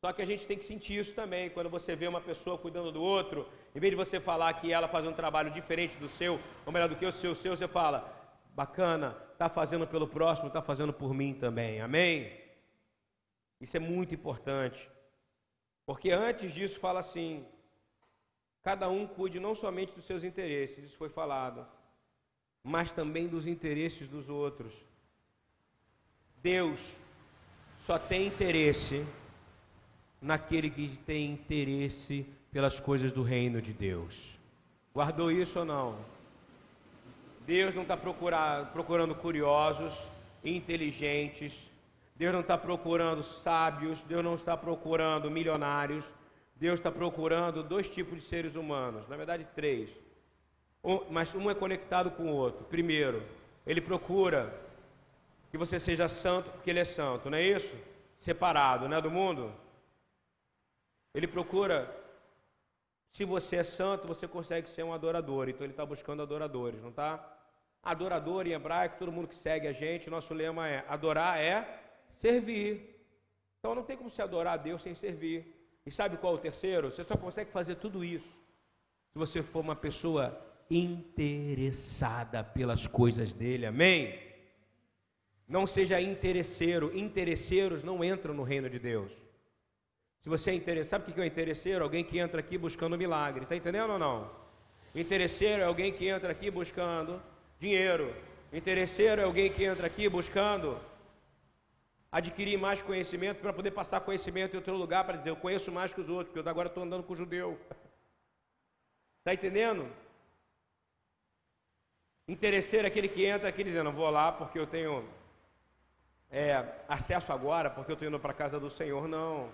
Só que a gente tem que sentir isso também, quando você vê uma pessoa cuidando do outro, em vez de você falar que ela faz um trabalho diferente do seu, ou melhor do que o seu, seu você fala, bacana, está fazendo pelo próximo, está fazendo por mim também, amém? Isso é muito importante, porque antes disso fala assim, cada um cuide não somente dos seus interesses, isso foi falado, mas também dos interesses dos outros. Deus só tem interesse naquele que tem interesse pelas coisas do reino de Deus. Guardou isso ou não? Deus não está procurando curiosos, inteligentes, Deus não está procurando sábios, Deus não está procurando milionários, Deus está procurando dois tipos de seres humanos, na verdade três, um, mas um é conectado com o outro. Primeiro, Ele procura que você seja santo porque Ele é santo, não é isso? Separado, não é do mundo? Ele procura, se você é santo, você consegue ser um adorador, então Ele está buscando adoradores, não está? Adorador em hebraico, todo mundo que segue a gente, nosso lema é: adorar é servir. Então não tem como se adorar a Deus sem servir. E sabe qual é o terceiro? Você só consegue fazer tudo isso se você for uma pessoa interessada pelas coisas dele. Amém? Não seja interesseiro. Interesseiros não entram no reino de Deus. Se você é interessado, sabe o que é um interesseiro? Alguém que entra aqui buscando milagre. Está entendendo ou não? Interesseiro é alguém que entra aqui buscando dinheiro. Interesseiro é alguém que entra aqui buscando adquirir mais conhecimento para poder passar conhecimento em outro lugar para dizer eu conheço mais que os outros, porque eu agora estou andando com o judeu. Está entendendo? Interesseiro é aquele que entra aqui dizendo, vou lá porque eu tenho é, acesso agora, porque eu estou indo para a casa do Senhor. Não.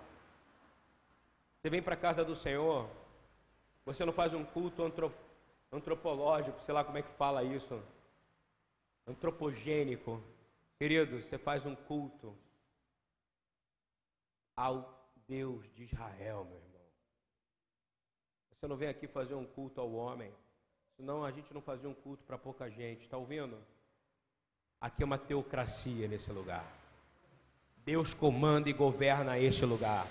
Você vem para a casa do Senhor, você não faz um culto antropológico, sei lá como é que fala isso, antropogênico. Querido, você faz um culto ao Deus de Israel, meu irmão. Você não vem aqui fazer um culto ao homem, senão a gente não fazia um culto para pouca gente, está ouvindo? Aqui é uma teocracia nesse lugar. Deus comanda e governa este lugar.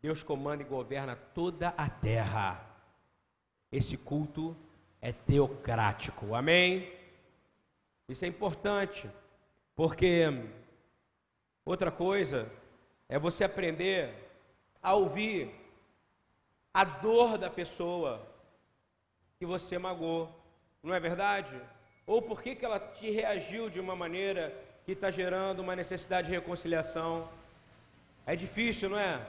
Deus comanda e governa toda a terra. Esse culto é teocrático. Amém? Isso é importante, porque outra coisa é você aprender a ouvir a dor da pessoa que você magoou, não é verdade? Ou por que, que ela te reagiu de uma maneira que está gerando uma necessidade de reconciliação. É difícil, não é?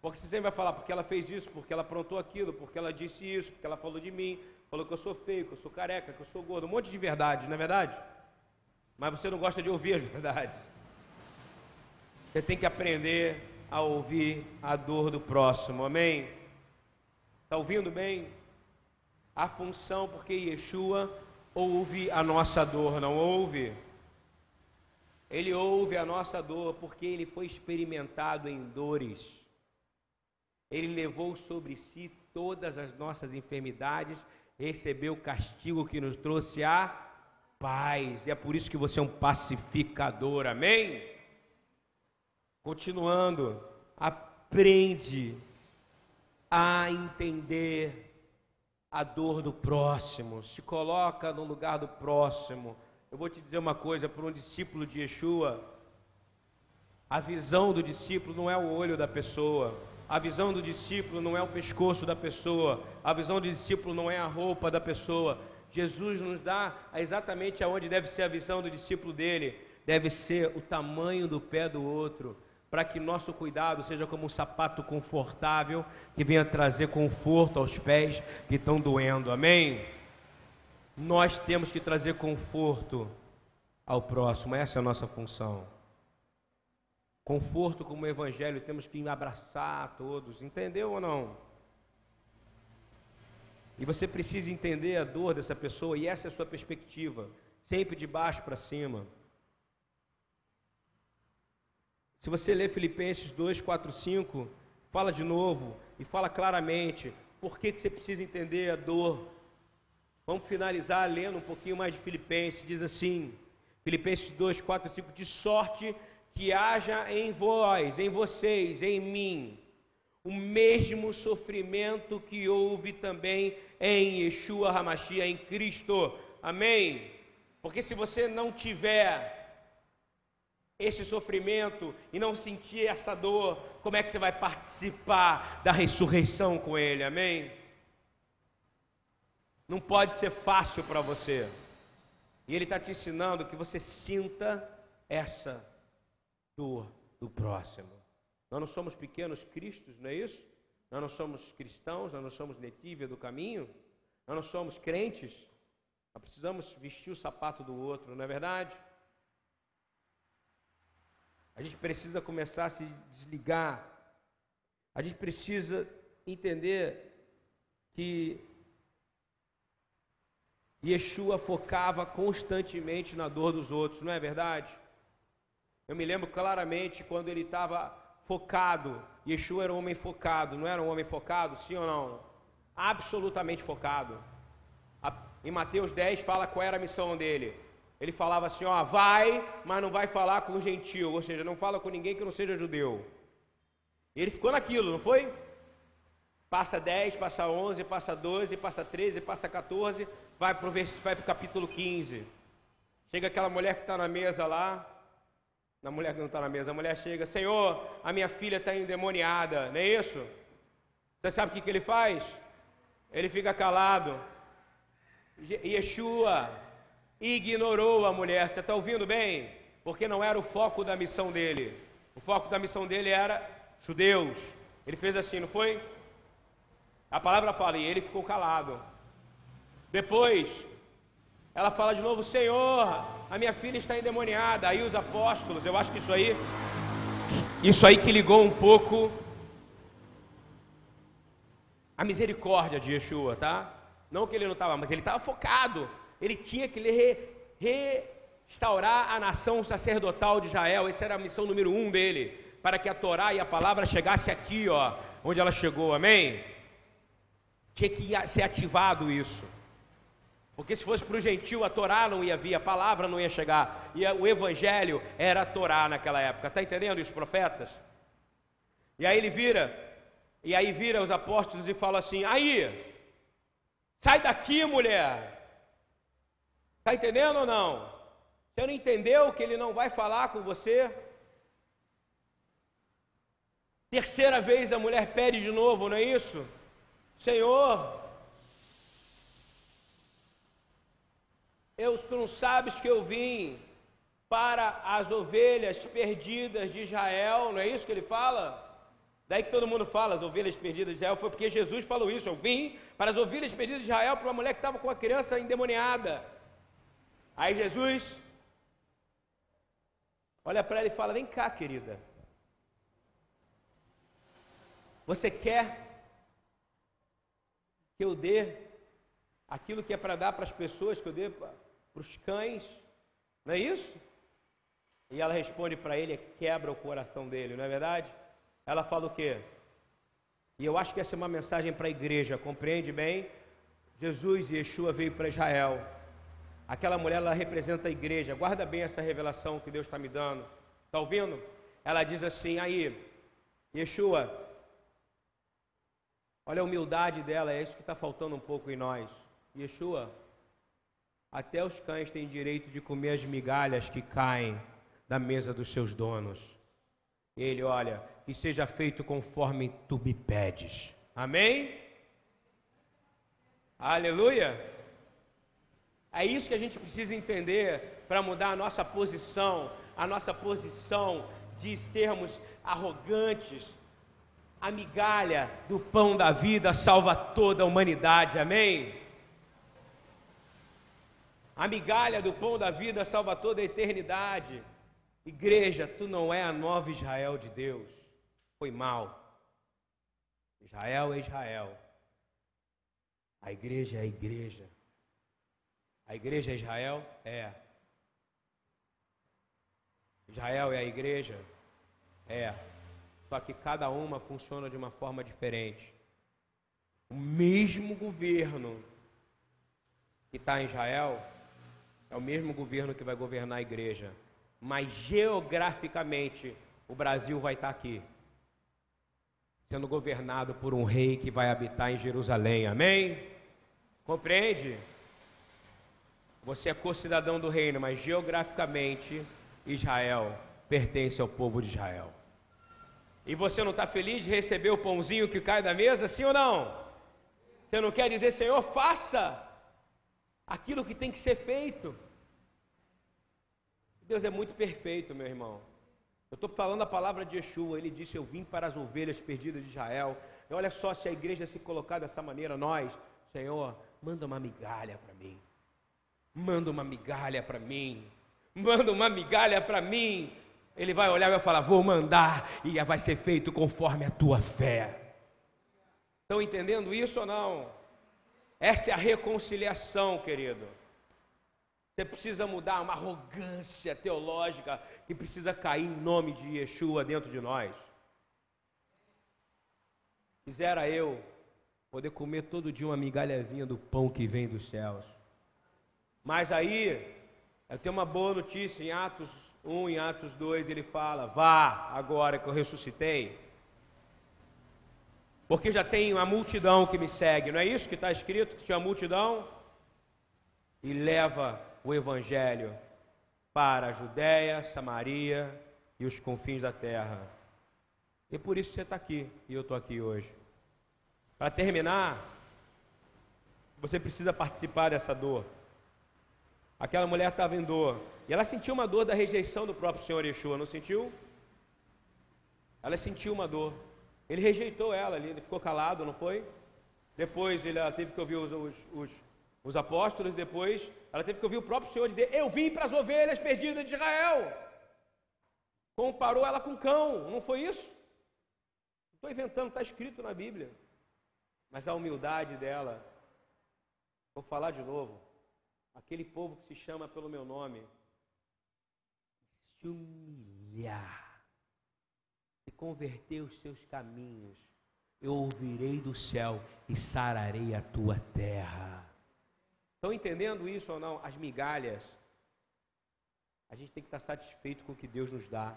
Porque você sempre vai falar porque ela fez isso, porque ela aprontou aquilo, porque ela disse isso, porque ela falou de mim, falou que eu sou feio, que eu sou careca, que eu sou gordo, um monte de verdade, não é verdade? Mas você não gosta de ouvir as verdades. Você tem que aprender a ouvir a dor do próximo, amém? Está ouvindo bem? A função, porque Yeshua ouve a nossa dor, não ouve? Ele ouve a nossa dor porque ele foi experimentado em dores. Ele levou sobre si todas as nossas enfermidades, recebeu o castigo que nos trouxe a paz. E é por isso que você é um pacificador, amém? Continuando, aprende a entender a dor do próximo, se coloca no lugar do próximo. Eu vou te dizer uma coisa: para um discípulo de Yeshua, a visão do discípulo não é o olho da pessoa, a visão do discípulo não é o pescoço da pessoa, a visão do discípulo não é a roupa da pessoa. Jesus nos dá exatamente aonde deve ser a visão do discípulo dele, deve ser o tamanho do pé do outro para que nosso cuidado seja como um sapato confortável que venha trazer conforto aos pés que estão doendo. Amém? Nós temos que trazer conforto ao próximo, essa é a nossa função. Conforto como evangelho, temos que abraçar todos, entendeu ou não? E você precisa entender a dor dessa pessoa, e essa é a sua perspectiva, sempre de baixo para cima. Se você ler Filipenses 2, 4, 5, fala de novo e fala claramente por que, que você precisa entender a dor. Vamos finalizar lendo um pouquinho mais de Filipenses. Diz assim, Filipenses 2, 4, 5, de sorte que haja em vós, em vocês, em mim, o mesmo sofrimento que houve também em Yeshua Hamashia, em Cristo. Amém? Porque se você não tiver esse sofrimento e não sentir essa dor, como é que você vai participar da ressurreição com Ele? Amém? Não pode ser fácil para você. E Ele está te ensinando que você sinta essa dor do próximo. Nós não somos pequenos cristos, não é isso? Nós não somos cristãos, nós não somos netívia do caminho, nós não somos crentes. Nós precisamos vestir o sapato do outro, não é verdade? A gente precisa começar a se desligar. A gente precisa entender que Yeshua focava constantemente na dor dos outros, não é verdade? Eu me lembro claramente quando ele estava focado. Yeshua era um homem focado, não era um homem focado, sim ou não? Absolutamente focado. Em Mateus 10 fala qual era a missão dele. Ele falava assim: ó, vai, mas não vai falar com o gentil, ou seja, não fala com ninguém que não seja judeu. E ele ficou naquilo, não foi? Passa 10, passa 11, passa 12, passa 13, passa 14, vai para o vai o capítulo 15. Chega aquela mulher que está na mesa lá, na mulher que não está na mesa, a mulher chega, Senhor, a minha filha está endemoniada, não é isso? Você sabe o que, que ele faz? Ele fica calado. Yeshua ignorou a mulher, você está ouvindo bem? Porque não era o foco da missão dele. O foco da missão dele era judeus. Ele fez assim, não foi? A palavra fala, e ele ficou calado. Depois, ela fala de novo: Senhor, a minha filha está endemoniada. Aí os apóstolos, eu acho que isso aí, isso aí que ligou um pouco a misericórdia de Yeshua, tá? Não que ele não estava, mas ele estava focado. Ele tinha que re, restaurar a nação sacerdotal de Israel. Essa era a missão número um dele, para que a Torá e a palavra chegasse aqui, ó, onde ela chegou. Amém? Tinha que ser ativado isso. Porque se fosse para o gentil, a Torá não ia vir, a palavra não ia chegar. E o evangelho era a Torá naquela época. Está entendendo os profetas? E aí ele vira, e aí vira os apóstolos e fala assim: aí, sai daqui, mulher. Está entendendo ou não? Você não entendeu que ele não vai falar com você? Terceira vez a mulher pede de novo, não é isso? Senhor, eu, tu não sabes que eu vim para as ovelhas perdidas de Israel, não é isso que ele fala? Daí que todo mundo fala, as ovelhas perdidas de Israel, foi porque Jesus falou isso. Eu vim para as ovelhas perdidas de Israel, para uma mulher que estava com uma criança endemoniada. Aí Jesus olha para ela e fala: Vem cá, querida. Você quer que eu dê aquilo que é para dar para as pessoas, que eu dê para os cães, não é isso? E ela responde para ele, quebra o coração dele, não é verdade? Ela fala o quê? E eu acho que essa é uma mensagem para a igreja, compreende bem? Jesus e Yeshua veio para Israel. Aquela mulher, ela representa a igreja. Guarda bem essa revelação que Deus está me dando. Está ouvindo? Ela diz assim, aí, Yeshua, Olha a humildade dela, é isso que está faltando um pouco em nós. Yeshua, até os cães têm direito de comer as migalhas que caem da mesa dos seus donos. Ele, olha, que seja feito conforme tu me pedes. Amém? Aleluia! É isso que a gente precisa entender para mudar a nossa posição, a nossa posição de sermos arrogantes, a migalha do pão da vida salva toda a humanidade, amém? A migalha do pão da vida salva toda a eternidade. Igreja, tu não é a nova Israel de Deus. Foi mal. Israel é Israel. A igreja é a igreja. A igreja é Israel? É. Israel é a igreja? É. Só que cada uma funciona de uma forma diferente. O mesmo governo que está em Israel é o mesmo governo que vai governar a igreja. Mas geograficamente o Brasil vai estar tá aqui, sendo governado por um rei que vai habitar em Jerusalém. Amém? Compreende? Você é co-cidadão do reino, mas geograficamente Israel pertence ao povo de Israel. E você não está feliz de receber o pãozinho que cai da mesa, sim ou não? Você não quer dizer, Senhor, faça aquilo que tem que ser feito. Deus é muito perfeito, meu irmão. Eu estou falando a palavra de Yeshua, ele disse: Eu vim para as ovelhas perdidas de Israel. E olha só se a igreja se colocar dessa maneira, nós, Senhor, manda uma migalha para mim. Manda uma migalha para mim. Manda uma migalha para mim. Ele vai olhar e vai falar: Vou mandar, e vai ser feito conforme a tua fé. Estão entendendo isso ou não? Essa é a reconciliação, querido. Você precisa mudar uma arrogância teológica que precisa cair em nome de Yeshua dentro de nós. Quisera eu poder comer todo dia uma migalhazinha do pão que vem dos céus. Mas aí, eu tenho uma boa notícia em Atos 1, em Atos 2, ele fala: Vá agora que eu ressuscitei, porque já tem uma multidão que me segue, não é isso que está escrito? Que tinha multidão? E leva o Evangelho para a Judéia, Samaria e os confins da terra. E por isso você está aqui e eu estou aqui hoje. Para terminar, você precisa participar dessa dor. Aquela mulher estava em dor. E ela sentiu uma dor da rejeição do próprio Senhor Yeshua, não sentiu? Ela sentiu uma dor. Ele rejeitou ela ali, ele ficou calado, não foi? Depois ela teve que ouvir os, os, os, os apóstolos, depois ela teve que ouvir o próprio Senhor dizer: Eu vim para as ovelhas perdidas de Israel. Comparou ela com cão, não foi isso? Estou inventando, está escrito na Bíblia. Mas a humildade dela, vou falar de novo, aquele povo que se chama pelo meu nome, se humilhar, se converter os seus caminhos, eu ouvirei do céu e sararei a tua terra. Estão entendendo isso ou não? As migalhas. A gente tem que estar satisfeito com o que Deus nos dá.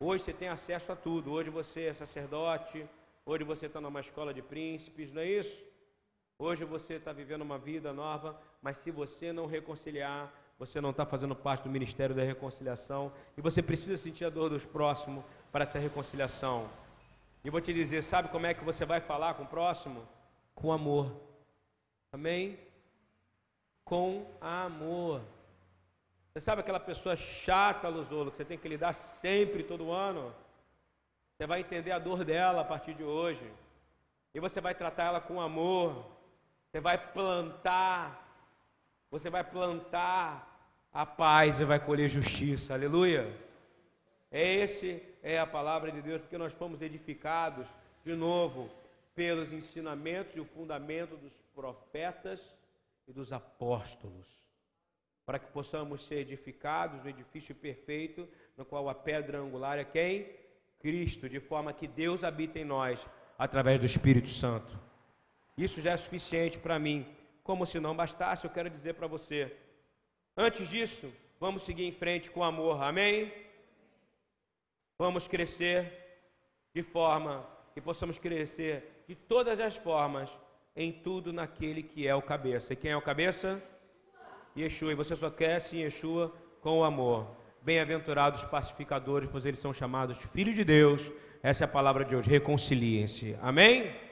Hoje você tem acesso a tudo. Hoje você é sacerdote. Hoje você está numa escola de príncipes, não é isso? Hoje você está vivendo uma vida nova, mas se você não reconciliar, você não está fazendo parte do ministério da reconciliação e você precisa sentir a dor dos próximos para essa reconciliação. E vou te dizer, sabe como é que você vai falar com o próximo? Com amor. Amém? Com amor. Você sabe aquela pessoa chata, Luzolo, que você tem que lidar sempre, todo ano? Você vai entender a dor dela a partir de hoje. E você vai tratar ela com amor. Você vai plantar. Você vai plantar a paz e vai colher justiça. Aleluia. Esse é a palavra de Deus, porque nós fomos edificados de novo pelos ensinamentos e o fundamento dos profetas e dos apóstolos, para que possamos ser edificados no edifício perfeito, no qual a pedra angular é quem? Cristo, de forma que Deus habita em nós através do Espírito Santo. Isso já é suficiente para mim. Como se não bastasse, eu quero dizer para você. Antes disso, vamos seguir em frente com amor. Amém? Vamos crescer de forma que possamos crescer de todas as formas em tudo naquele que é o cabeça. E quem é o cabeça? Yeshua. E você só cresce em Yeshua com o amor. Bem-aventurados pacificadores, pois eles são chamados filhos de Deus. Essa é a palavra de hoje. Reconciliem-se. Amém?